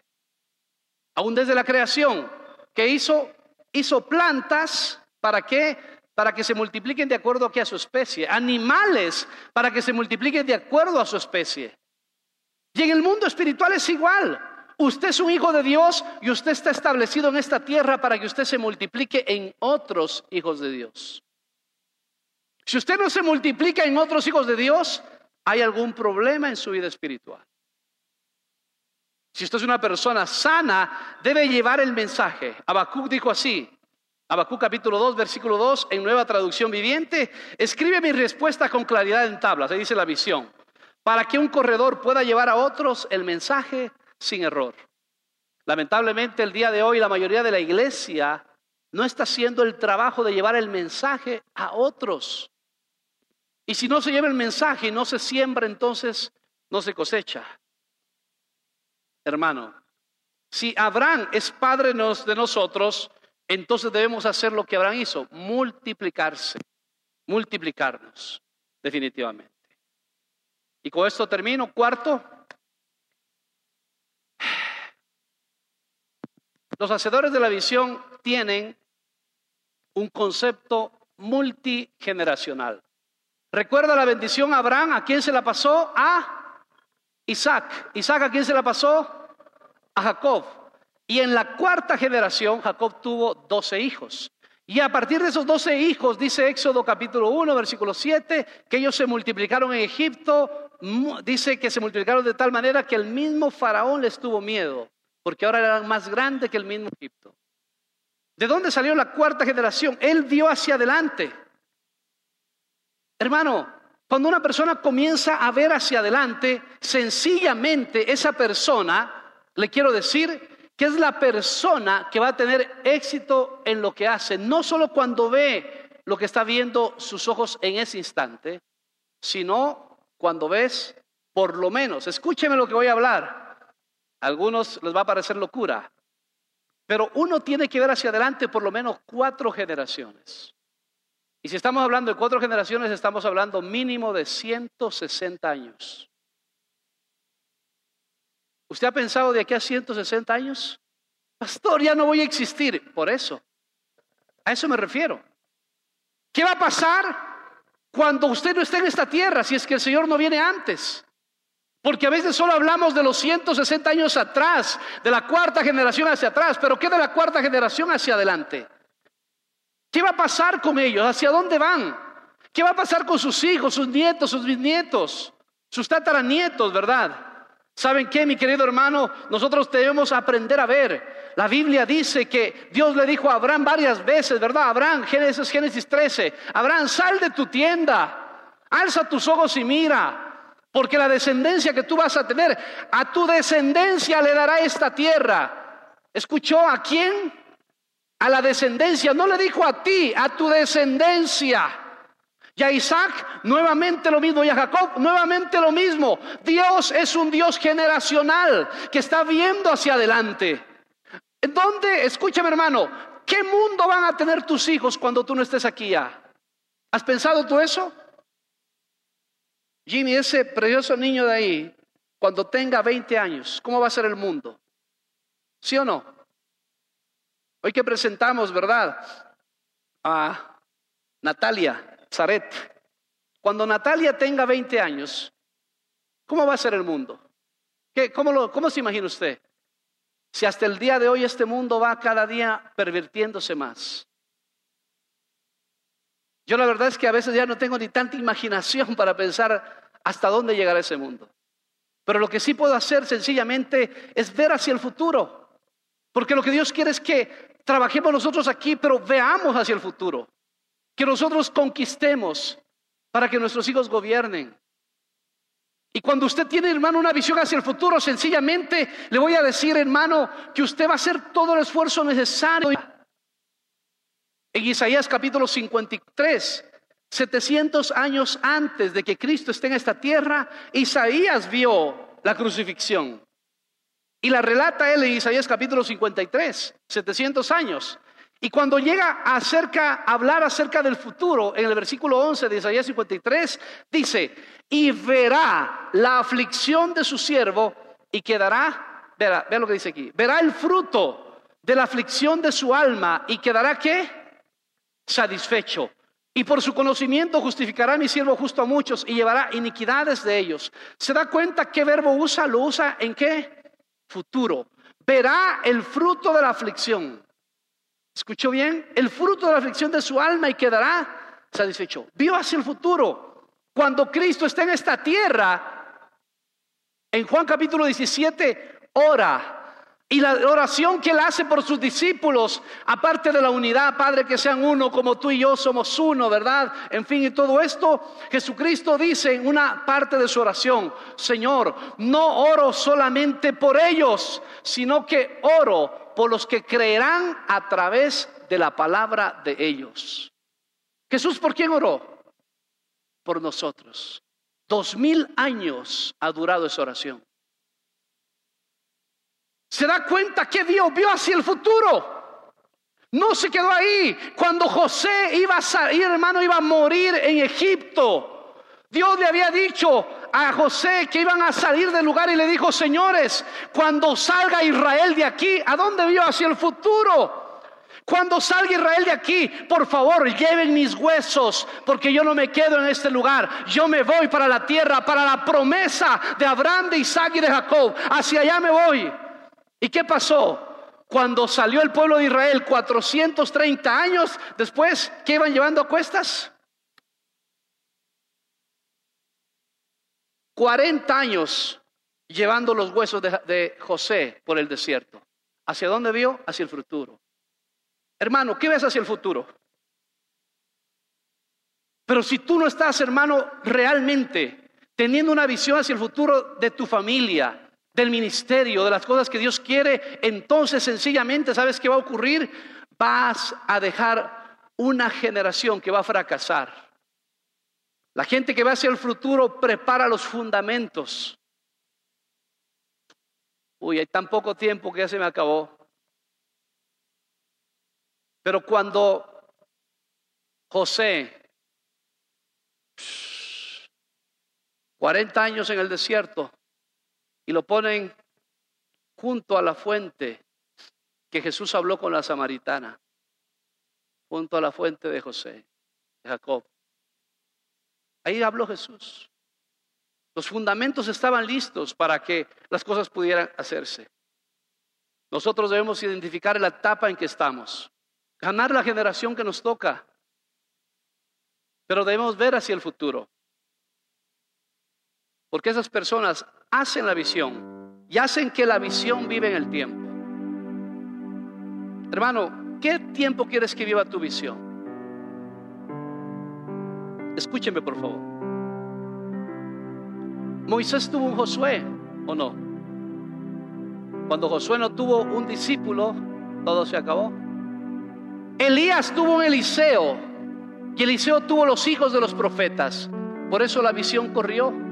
Aún desde la creación, que hizo, hizo plantas para que para que se multipliquen de acuerdo a, a su especie, animales para que se multipliquen de acuerdo a su especie. Y en el mundo espiritual es igual. Usted es un hijo de Dios y usted está establecido en esta tierra para que usted se multiplique en otros hijos de Dios. Si usted no se multiplica en otros hijos de Dios, hay algún problema en su vida espiritual. Si usted es una persona sana, debe llevar el mensaje. Habacuc dijo así, Habacuc capítulo 2, versículo 2, en nueva traducción viviente, escribe mi respuesta con claridad en tablas, ahí dice la visión, para que un corredor pueda llevar a otros el mensaje sin error. Lamentablemente el día de hoy la mayoría de la iglesia no está haciendo el trabajo de llevar el mensaje a otros. Y si no se lleva el mensaje y no se siembra, entonces no se cosecha. Hermano, si Abraham es padre de nosotros, entonces debemos hacer lo que Abraham hizo, multiplicarse, multiplicarnos, definitivamente. Y con esto termino. Cuarto, los hacedores de la visión tienen un concepto multigeneracional. Recuerda la bendición a Abraham, ¿a quién se la pasó? A Isaac. Isaac, ¿a quién se la pasó? A Jacob. Y en la cuarta generación, Jacob tuvo doce hijos. Y a partir de esos doce hijos, dice Éxodo capítulo 1, versículo 7, que ellos se multiplicaron en Egipto, dice que se multiplicaron de tal manera que el mismo faraón les tuvo miedo, porque ahora eran más grandes que el mismo Egipto. ¿De dónde salió la cuarta generación? Él vio hacia adelante. Hermano, cuando una persona comienza a ver hacia adelante, sencillamente esa persona, le quiero decir, que es la persona que va a tener éxito en lo que hace, no solo cuando ve lo que está viendo sus ojos en ese instante, sino cuando ves, por lo menos, escúcheme lo que voy a hablar, algunos les va a parecer locura, pero uno tiene que ver hacia adelante por lo menos cuatro generaciones. Y si estamos hablando de cuatro generaciones, estamos hablando mínimo de 160 años. ¿Usted ha pensado de aquí a 160 años? Pastor, ya no voy a existir. Por eso. A eso me refiero. ¿Qué va a pasar cuando usted no esté en esta tierra si es que el Señor no viene antes? Porque a veces solo hablamos de los 160 años atrás, de la cuarta generación hacia atrás, pero ¿qué de la cuarta generación hacia adelante? ¿Qué va a pasar con ellos? ¿Hacia dónde van? ¿Qué va a pasar con sus hijos, sus nietos, sus bisnietos, sus tataranietos, verdad? ¿Saben qué, mi querido hermano? Nosotros debemos aprender a ver. La Biblia dice que Dios le dijo a Abraham varias veces, ¿verdad? Abraham, Génesis, Génesis 13, Abraham, sal de tu tienda, alza tus ojos y mira, porque la descendencia que tú vas a tener, a tu descendencia le dará esta tierra. ¿Escuchó a quién? a la descendencia, no le dijo a ti, a tu descendencia. Y a Isaac nuevamente lo mismo, y a Jacob nuevamente lo mismo. Dios es un Dios generacional que está viendo hacia adelante. ¿En dónde, escúchame hermano, qué mundo van a tener tus hijos cuando tú no estés aquí ya? ¿Has pensado tú eso? Jimmy, ese precioso niño de ahí, cuando tenga 20 años, ¿cómo va a ser el mundo? ¿Sí o no? Hoy que presentamos, ¿verdad? A Natalia Zaret. Cuando Natalia tenga 20 años, ¿cómo va a ser el mundo? ¿Qué, cómo, lo, ¿Cómo se imagina usted? Si hasta el día de hoy este mundo va cada día pervirtiéndose más. Yo la verdad es que a veces ya no tengo ni tanta imaginación para pensar hasta dónde llegará ese mundo. Pero lo que sí puedo hacer sencillamente es ver hacia el futuro. Porque lo que Dios quiere es que trabajemos nosotros aquí, pero veamos hacia el futuro. Que nosotros conquistemos para que nuestros hijos gobiernen. Y cuando usted tiene, hermano, una visión hacia el futuro, sencillamente le voy a decir, hermano, que usted va a hacer todo el esfuerzo necesario. En Isaías capítulo 53, 700 años antes de que Cristo esté en esta tierra, Isaías vio la crucifixión. Y la relata él en Isaías capítulo 53, 700 años. Y cuando llega acerca, a hablar acerca del futuro, en el versículo 11 de Isaías 53, dice, y verá la aflicción de su siervo y quedará, vea lo que dice aquí, verá el fruto de la aflicción de su alma y quedará qué? Satisfecho. Y por su conocimiento justificará mi siervo justo a muchos y llevará iniquidades de ellos. ¿Se da cuenta qué verbo usa? Lo usa en qué? Futuro. Verá el fruto de la aflicción. ¿Escuchó bien? El fruto de la aflicción de su alma y quedará satisfecho. Vio hacia el futuro. Cuando Cristo está en esta tierra, en Juan capítulo 17, ora y la oración que él hace por sus discípulos, aparte de la unidad, Padre, que sean uno como tú y yo somos uno, ¿verdad? En fin, y todo esto, Jesucristo dice en una parte de su oración, Señor, no oro solamente por ellos, sino que oro por los que creerán a través de la palabra de ellos. Jesús, ¿por quién oró? Por nosotros. Dos mil años ha durado esa oración. Se da cuenta que vio, vio hacia el futuro. No se quedó ahí. Cuando José iba a salir, hermano, iba a morir en Egipto. Dios le había dicho a José que iban a salir del lugar y le dijo, señores, cuando salga Israel de aquí, ¿a dónde vio? Hacia el futuro. Cuando salga Israel de aquí, por favor, lleven mis huesos, porque yo no me quedo en este lugar. Yo me voy para la tierra, para la promesa de Abraham, de Isaac y de Jacob. Hacia allá me voy. ¿Y qué pasó? Cuando salió el pueblo de Israel 430 años después, ¿qué iban llevando a cuestas? 40 años llevando los huesos de, de, José por el desierto. ¿Hacia dónde vio? Hacia el futuro. Hermano, ¿qué ves hacia el futuro? Pero si tú no estás, hermano, realmente teniendo una visión hacia el futuro de tu familia, del ministerio, de las cosas que Dios quiere, entonces sencillamente, ¿sabes qué va a ocurrir? Vas a dejar una generación que va a fracasar. La gente que va hacia el futuro prepara los fundamentos. Uy, hay tan poco tiempo que ya se me acabó. Pero cuando José, 40 años en el desierto, y lo ponen junto a la fuente que Jesús habló con la samaritana, junto a la fuente de José, de Jacob. Ahí habló Jesús. Los fundamentos estaban listos para que las cosas pudieran hacerse. Nosotros debemos identificar la etapa en que estamos, ganar la generación que nos toca, pero debemos ver hacia el futuro. Porque esas personas hacen la visión y hacen que la visión vive en el tiempo. Hermano, ¿qué tiempo quieres que viva tu visión? Escúcheme por favor. Moisés tuvo un Josué o no. Cuando Josué no tuvo un discípulo, todo se acabó. Elías tuvo un Eliseo y Eliseo tuvo los hijos de los profetas. Por eso la visión corrió.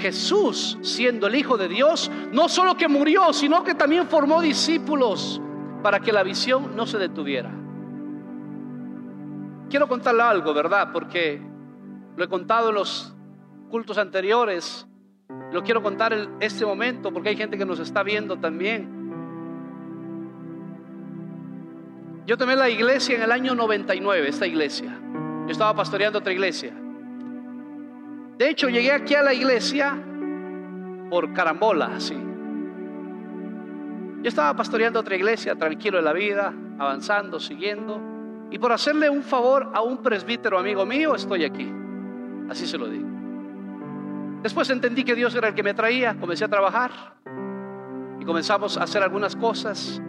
Jesús, siendo el Hijo de Dios, no solo que murió, sino que también formó discípulos. para que la visión no se detuviera. Quiero contarle algo, ¿verdad? Porque lo he contado en los cultos anteriores, lo quiero contar en este momento porque hay gente que nos está viendo también. Yo tomé la iglesia en el año 99, esta iglesia. Yo estaba pastoreando otra iglesia. De hecho, llegué aquí a la iglesia por carambola, así. Yo estaba pastoreando otra iglesia, tranquilo en la vida, avanzando, siguiendo. Y por hacerle un favor a un presbítero amigo mío, estoy aquí. Así se lo digo. Después entendí que Dios era el que me traía, comencé a trabajar y comenzamos a hacer algunas cosas.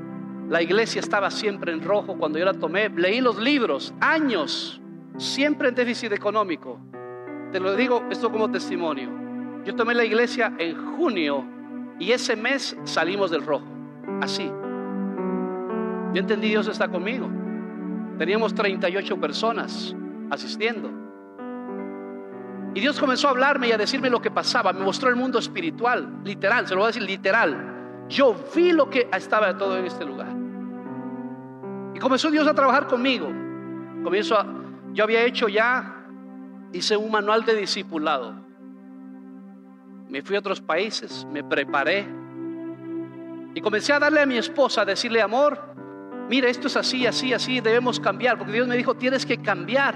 La iglesia estaba siempre en rojo cuando yo la tomé. Leí los libros, años, siempre en déficit económico. Te lo digo esto como testimonio. Yo tomé la iglesia en junio y ese mes salimos del rojo. Así. Yo entendí Dios está conmigo. Teníamos 38 personas asistiendo. Y Dios comenzó a hablarme y a decirme lo que pasaba. Me mostró el mundo espiritual, literal, se lo voy a decir literal. Yo vi lo que estaba todo en este lugar. Y comenzó Dios a trabajar conmigo. Comienzo a, yo había hecho ya, hice un manual de discipulado. Me fui a otros países, me preparé. Y comencé a darle a mi esposa, a decirle, amor, mira, esto es así, así, así, debemos cambiar. Porque Dios me dijo, tienes que cambiar.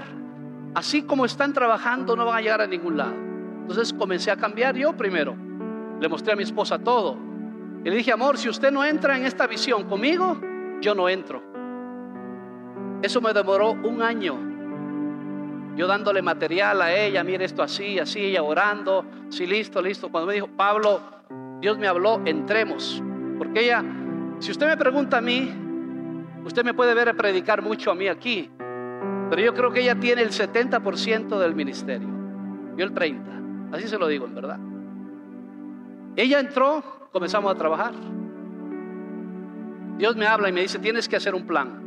Así como están trabajando, no van a llegar a ningún lado. Entonces comencé a cambiar yo primero. Le mostré a mi esposa todo. Y le dije, amor, si usted no entra en esta visión conmigo, yo no entro. Eso me demoró un año. Yo dándole material a ella, mire esto así, así, ella orando, sí, listo, listo. Cuando me dijo, Pablo, Dios me habló, entremos. Porque ella, si usted me pregunta a mí, usted me puede ver predicar mucho a mí aquí, pero yo creo que ella tiene el 70% del ministerio, yo el 30%, así se lo digo en verdad. Ella entró, comenzamos a trabajar. Dios me habla y me dice, tienes que hacer un plan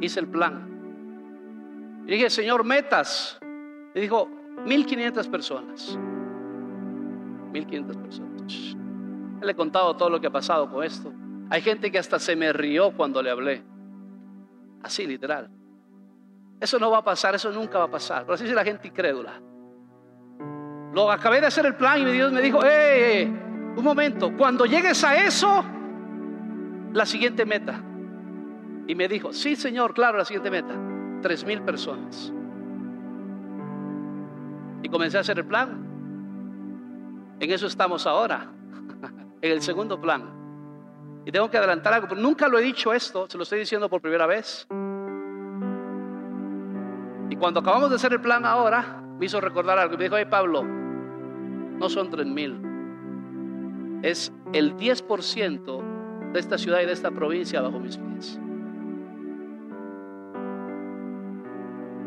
hice el plan. Y dije, Señor, metas. Y dijo, 1500 personas. 1500 personas. Le he contado todo lo que ha pasado con esto. Hay gente que hasta se me rió cuando le hablé. Así, literal. Eso no va a pasar, eso nunca va a pasar. Pero así es la gente incrédula. Lo acabé de hacer el plan y Dios me dijo, eh, un momento, cuando llegues a eso, la siguiente meta. Y me dijo, sí Señor, claro, la siguiente meta, tres mil personas. Y comencé a hacer el plan. En eso estamos ahora, en el segundo plan. Y tengo que adelantar algo, pero nunca lo he dicho esto, se lo estoy diciendo por primera vez. Y cuando acabamos de hacer el plan ahora, me hizo recordar algo. Me dijo, hey Pablo, no son tres mil, es el 10% de esta ciudad y de esta provincia bajo mis pies.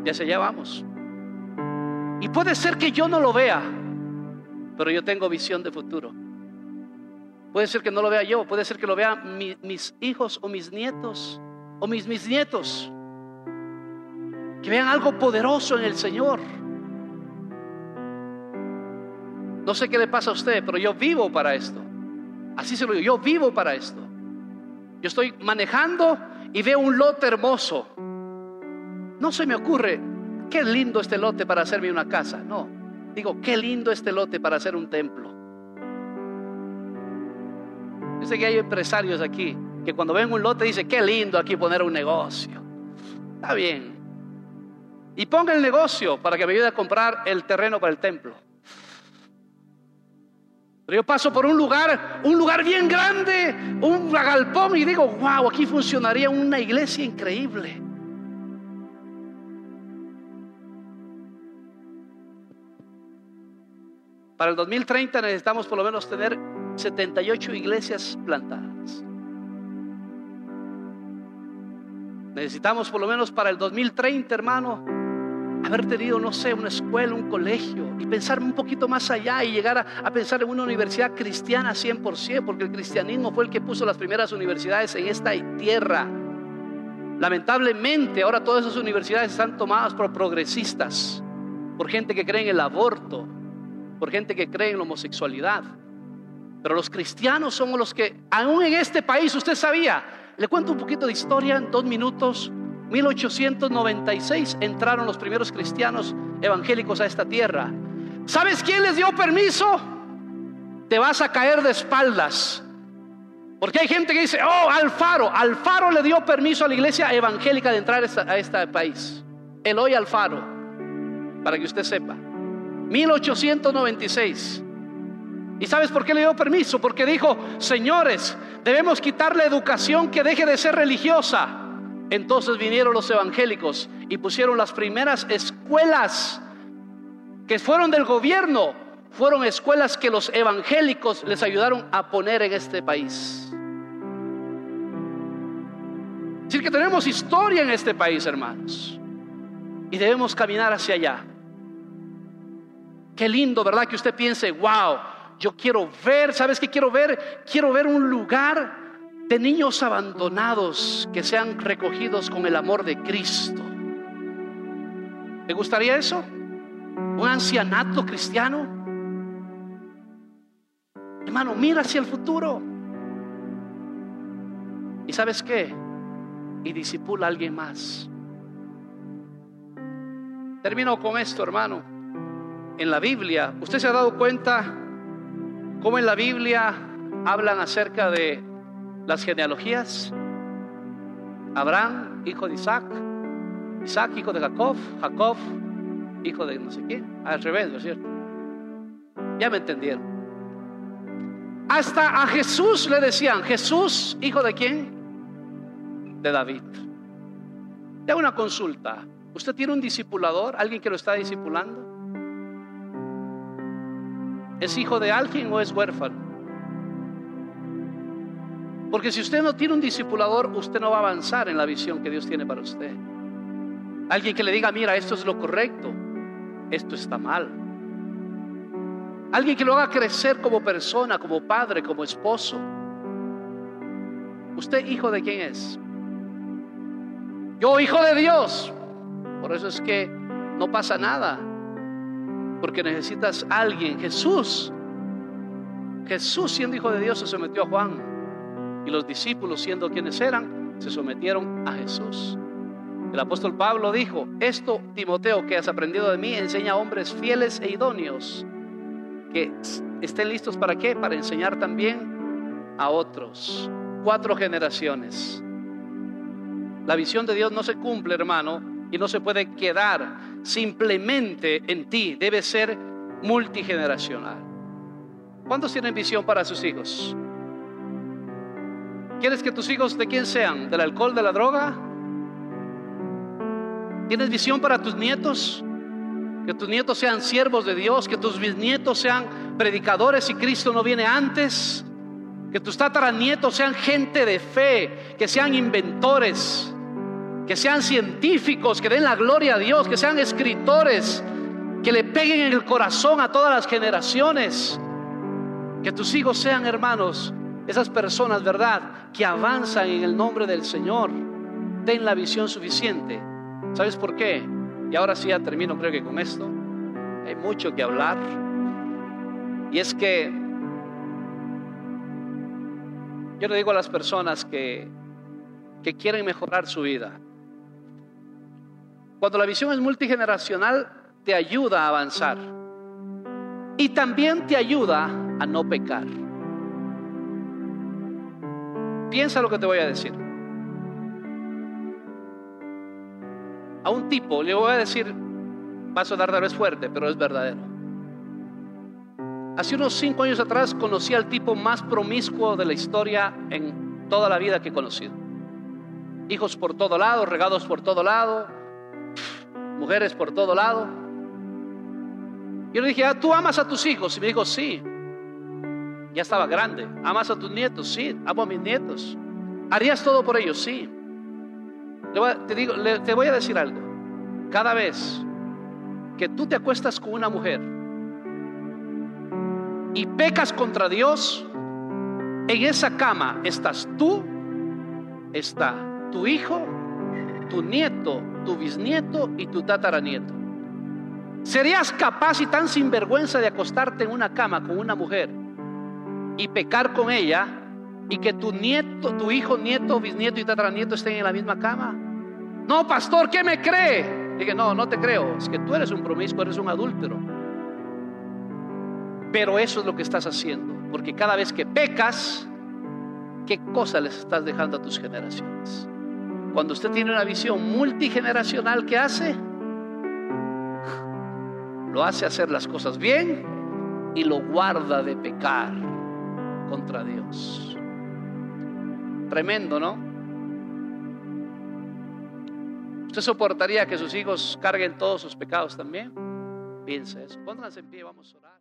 Ya se allá vamos. Y puede ser que yo no lo vea, pero yo tengo visión de futuro. Puede ser que no lo vea yo, puede ser que lo vean mis hijos o mis nietos o mis mis nietos. Que vean algo poderoso en el Señor. No sé qué le pasa a usted, pero yo vivo para esto. Así se lo digo, yo vivo para esto. Yo estoy manejando y veo un lote hermoso. No se me ocurre, qué lindo este lote para hacerme una casa. No, digo, qué lindo este lote para hacer un templo. Yo sé que hay empresarios aquí que cuando ven un lote dicen, qué lindo aquí poner un negocio. Está bien. Y ponga el negocio para que me ayude a comprar el terreno para el templo. Pero yo paso por un lugar, un lugar bien grande, un galpón y digo, wow, aquí funcionaría una iglesia increíble. Para el 2030 necesitamos por lo menos tener 78 iglesias plantadas. Necesitamos por lo menos para el 2030, hermano, haber tenido, no sé, una escuela, un colegio y pensar un poquito más allá y llegar a, pensar en una universidad cristiana 100%, porque el cristianismo fue el que puso las primeras universidades en esta tierra. Lamentablemente, ahora todas esas universidades están tomadas por progresistas, por gente que cree en el aborto, por gente que cree en la homosexualidad. Pero los cristianos somos los que, aún en este país, usted sabía, le cuento un poquito de historia en dos minutos. 1896 entraron los primeros cristianos evangélicos a esta tierra. ¿Sabes quién les dio permiso? Te vas a caer de espaldas. Porque hay gente que dice, oh, Alfaro, Alfaro le dio permiso a la iglesia evangélica de entrar a este país. Eloy Alfaro, para que usted sepa. 1896. ¿Y sabes por qué le dio permiso? Porque dijo, señores, debemos quitar la educación que deje de ser religiosa. Entonces vinieron los evangélicos y pusieron las primeras escuelas que fueron del gobierno, fueron escuelas que los evangélicos les ayudaron a poner en este país. Es decir, que tenemos historia en este país, hermanos, y debemos caminar hacia allá. Qué lindo, ¿verdad? Que usted piense, wow, yo quiero ver, ¿sabes qué quiero ver? Quiero ver un lugar de niños abandonados que sean recogidos con el amor de Cristo. ¿Te gustaría eso? ¿Un ancianato cristiano? Hermano, mira hacia el futuro. ¿Y sabes qué? Y disipula a alguien más. Termino con esto, hermano en la Biblia, ¿usted se ha dado cuenta cómo en la Biblia hablan acerca de las genealogías? Abraham, hijo de Isaac, Isaac, hijo de Jacob, Jacob, hijo de no sé quién, al revés, ¿no es cierto? Ya me entendieron. Hasta a Jesús le decían, Jesús, hijo de quién? De David. Le una consulta. ¿Usted tiene un discipulador? ¿Alguien que lo está discipulando? ¿Es hijo de alguien o es huérfano? Porque si usted no tiene un discipulador, usted no va a avanzar en la visión que Dios tiene para usted. Alguien que le diga, mira, esto es lo correcto, esto está mal. Alguien que lo haga crecer como persona, como padre, como esposo. ¿Usted hijo de quién es? Yo hijo de Dios. Por eso es que no pasa nada porque necesitas a alguien. Jesús, Jesús siendo hijo de Dios se sometió a Juan y los discípulos siendo quienes eran, se sometieron a Jesús. El apóstol Pablo dijo, esto Timoteo que has aprendido de mí enseña a hombres fieles e idóneos que estén listos para qué? Para enseñar también a otros. Cuatro generaciones. La visión de Dios no se cumple, hermano, y no se puede quedar simplemente en ti, debe ser multigeneracional. ¿Cuántos tienen visión para sus hijos? ¿Quieres que tus hijos de quién sean? ¿Del alcohol, de la droga? ¿Tienes visión para tus nietos? Que tus nietos sean siervos de Dios, que tus bisnietos sean predicadores y Cristo no viene antes. Que tus tataranietos sean gente de fe, que sean inventores, que sean científicos, que den la gloria a Dios, que sean escritores, que le peguen en el corazón a todas las generaciones. Que tus hijos sean hermanos, esas personas, ¿verdad? Que avanzan en el nombre del Señor. Den la visión suficiente. ¿Sabes por qué? Y ahora sí ya termino, creo que con esto. Hay mucho que hablar. Y es que yo le digo a las personas que, que quieren mejorar su vida, cuando la visión es multigeneracional, te ayuda a avanzar. Y también te ayuda a no pecar. Piensa lo que te voy a decir. A un tipo le voy a decir, va a sonar tal vez fuerte, pero es verdadero. Hace unos cinco años atrás conocí al tipo más promiscuo de la historia en toda la vida que he conocido. Hijos por todo lado, regados por todo lado, mujeres por todo lado. Yo le dije, ah, ¿tú amas a tus hijos? Y me dijo, sí. Ya estaba grande. ¿Amas a tus nietos? Sí, amo a mis nietos. ¿Harías todo por ellos? Sí. te, digo, te voy a decir algo. Cada vez que tú te acuestas con una mujer y pecas contra Dios, en esa cama estás tú, está tu hijo, tu nieto tu bisnieto y tu tataranieto. ¿Serías capaz y tan sinvergüenza de acostarte en una cama con una mujer y pecar con ella y que tu nieto, tu hijo, nieto, bisnieto y tataranieto estén en la misma cama. No, pastor, ¿qué me cree? Dije, no, no te creo. Es que tú eres un promiscuo, eres un adúltero. Pero eso es lo que estás haciendo. Porque cada vez que pecas, ¿qué cosa les estás dejando a tus generaciones? Cuando usted tiene una visión multigeneracional, ¿qué hace? Lo hace hacer las cosas bien y lo guarda de pecar contra Dios. Tremendo, ¿no? ¿Usted soportaría que sus hijos carguen todos sus pecados también? Piensa eso. Pónganse en pie, vamos a orar.